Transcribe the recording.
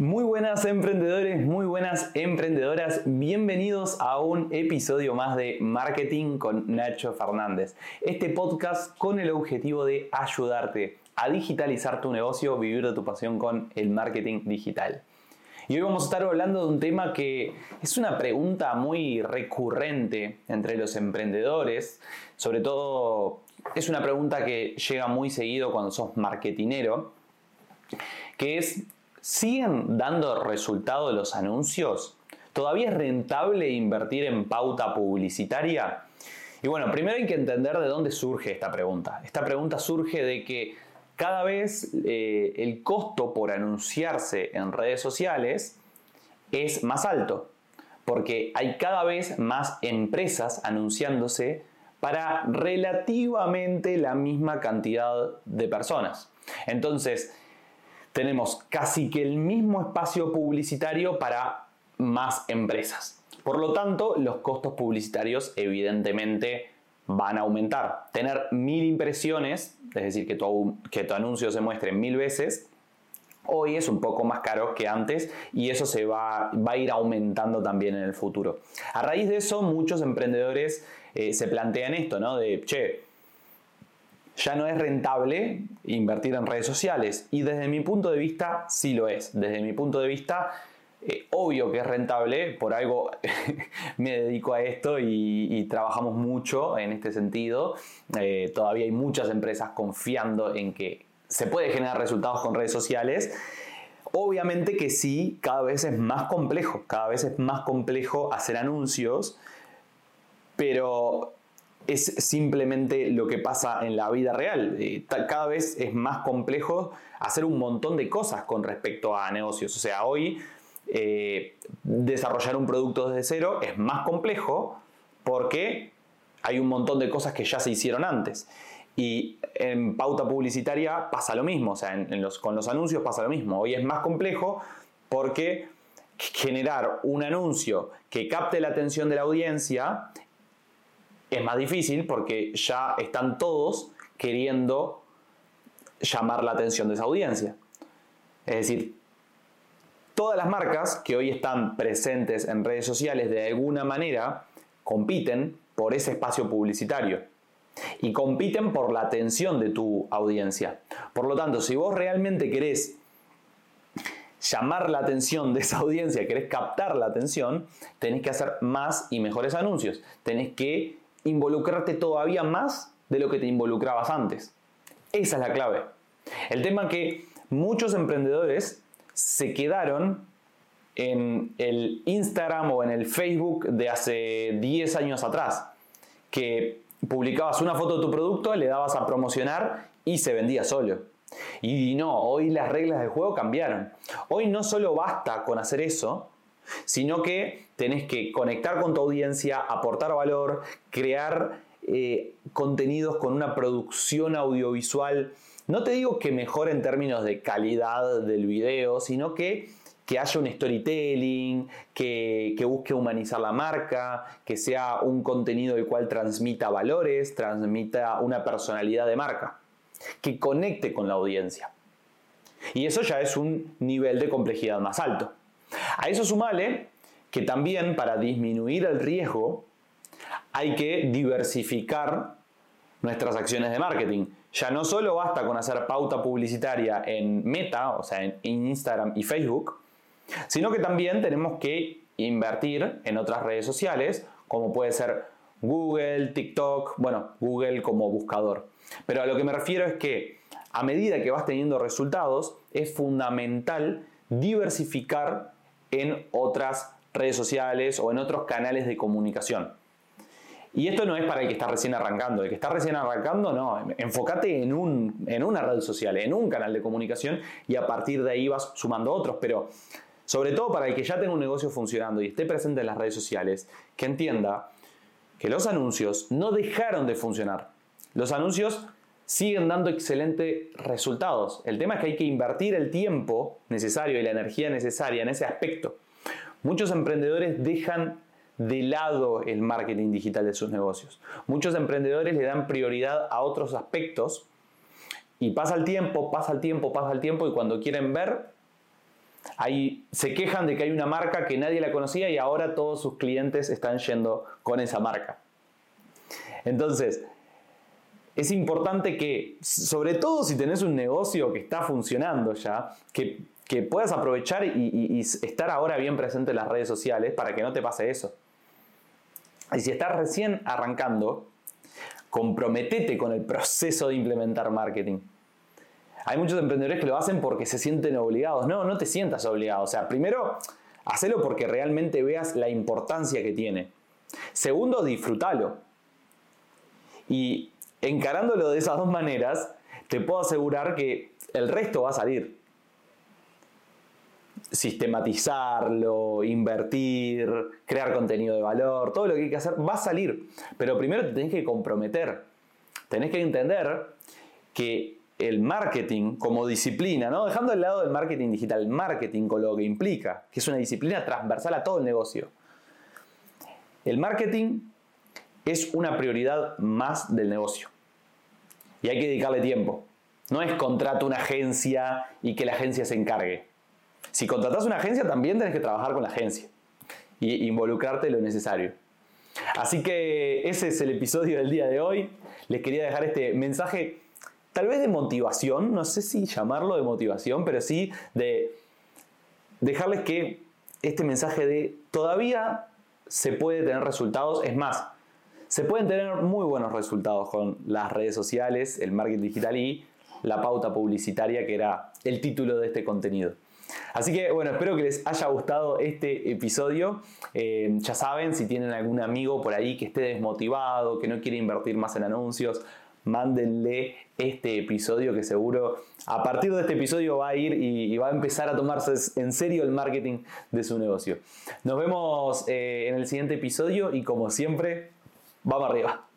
Muy buenas emprendedores, muy buenas emprendedoras, bienvenidos a un episodio más de Marketing con Nacho Fernández. Este podcast con el objetivo de ayudarte a digitalizar tu negocio, vivir de tu pasión con el marketing digital. Y hoy vamos a estar hablando de un tema que es una pregunta muy recurrente entre los emprendedores, sobre todo es una pregunta que llega muy seguido cuando sos marketinero, que es ¿Siguen dando resultado los anuncios? ¿Todavía es rentable invertir en pauta publicitaria? Y bueno, primero hay que entender de dónde surge esta pregunta. Esta pregunta surge de que cada vez eh, el costo por anunciarse en redes sociales es más alto, porque hay cada vez más empresas anunciándose para relativamente la misma cantidad de personas. Entonces, tenemos casi que el mismo espacio publicitario para más empresas. Por lo tanto, los costos publicitarios evidentemente van a aumentar. Tener mil impresiones, es decir, que tu, anuncio se muestre mil veces, hoy es un poco más caro que antes y eso se va, va, a ir aumentando también en el futuro. A raíz de eso, muchos emprendedores eh, se plantean esto, ¿no? De, che, ya no es rentable invertir en redes sociales. Y desde mi punto de vista, sí lo es. Desde mi punto de vista, eh, obvio que es rentable, por algo me dedico a esto y, trabajamos mucho en este sentido. Eh, todavía hay muchas empresas confiando en que se puede generar resultados con redes sociales. Obviamente que sí, cada vez es más complejo, cada vez es más complejo hacer anuncios, pero es simplemente lo que pasa en la vida real. Eh, cada vez es más complejo hacer un montón de cosas con respecto a negocios. O sea, hoy eh, desarrollar un producto desde cero es más complejo porque hay un montón de cosas que ya se hicieron antes. Y en pauta publicitaria pasa lo mismo, o sea, con los anuncios pasa lo mismo. Hoy es más complejo porque generar un anuncio que capte la atención de la audiencia es más difícil porque ya están todos queriendo llamar la atención de esa audiencia. Es decir, todas las marcas que hoy están presentes en redes sociales de alguna manera compiten por ese espacio publicitario y compiten por la atención de tu audiencia. Por lo tanto, si vos realmente querés llamar la atención de esa audiencia, querés captar la atención, tenés que hacer más y mejores anuncios. Tenés que involucrarte todavía más de lo que te involucrabas antes. Esa es la clave. El tema que muchos emprendedores se quedaron en el Instagram o en el Facebook de hace 10 años atrás, que publicabas una foto de tu producto, le dabas a promocionar y se vendía solo. Y no, hoy las reglas del juego cambiaron. Hoy no solo basta con hacer eso, sino que tenés que conectar con tu audiencia, aportar valor, crear eh, contenidos con una producción audiovisual. No te digo que mejore en términos de calidad del video, sino que, que haya un storytelling, que, que, busque humanizar la marca, que sea un contenido el cual transmita valores, transmita una personalidad de marca, que conecte con la audiencia. Y eso ya es un nivel de complejidad más alto. A eso sumale que también para disminuir el riesgo hay que diversificar nuestras acciones de marketing. Ya no solo basta con hacer pauta publicitaria en Meta, o sea, en Instagram y Facebook, sino que también tenemos que invertir en otras redes sociales, como puede ser Google, TikTok, bueno, Google como buscador. Pero a lo que me refiero es que a medida que vas teniendo resultados, es fundamental diversificar en otras redes sociales o en otros canales de comunicación. Y esto no es para el que está recién arrancando. El que está recién arrancando, no. Enfócate en, un, en una red social, en un canal de comunicación y a partir de ahí vas sumando otros. Pero sobre todo para el que ya tenga un negocio funcionando y esté presente en las redes sociales, que entienda que los anuncios no dejaron de funcionar. Los anuncios siguen dando excelentes resultados. El tema es que hay que invertir el tiempo necesario y la energía necesaria en ese aspecto. Muchos emprendedores dejan de lado el marketing digital de sus negocios. Muchos emprendedores le dan prioridad a otros aspectos y pasa el tiempo, pasa el tiempo, pasa el tiempo y cuando quieren ver, Ahí se quejan de que hay una marca que nadie la conocía y ahora todos sus clientes están yendo con esa marca. Entonces, es importante que, sobre todo si tenés un negocio que está funcionando ya, que, puedas aprovechar y, estar ahora bien presente en las redes sociales para que no te pase eso. Y si estás recién arrancando, comprometete con el proceso de implementar marketing. Hay muchos emprendedores que lo hacen porque se sienten obligados. No, no te sientas obligado. O sea, primero, hacelo porque realmente veas la importancia que tiene. Segundo, disfrútalo. Y encarándolo de esas dos maneras, te puedo asegurar que el resto va a salir. Sistematizarlo, invertir, crear contenido de valor, todo lo que hay que hacer va a salir. Pero primero te tenés que comprometer. Tenés que entender que el marketing como disciplina, ¿no? dejando de lado el marketing digital, el marketing con lo que implica, que es una disciplina transversal a todo el negocio. El marketing es una prioridad más del negocio. Y hay que dedicarle tiempo. No es contrato una agencia y que la agencia se encargue. Si contratas una agencia, también tienes que trabajar con la agencia y involucrarte lo necesario. Así que ese es el episodio del día de hoy. Les quería dejar este mensaje, tal vez de motivación, no sé si llamarlo de motivación, pero sí de dejarles que este mensaje de todavía se puede tener resultados. Es más, se pueden tener muy buenos resultados con las redes sociales, el marketing digital y la pauta publicitaria, que era el título de este contenido. Así que bueno, espero que les haya gustado este episodio. Eh, ya saben, si tienen algún amigo por ahí que esté desmotivado, que no quiere invertir más en anuncios, mándenle este episodio que seguro a partir de este episodio va a ir y, va a empezar a tomarse en serio el marketing de su negocio. Nos vemos eh, en el siguiente episodio y como siempre, Vamos arriba.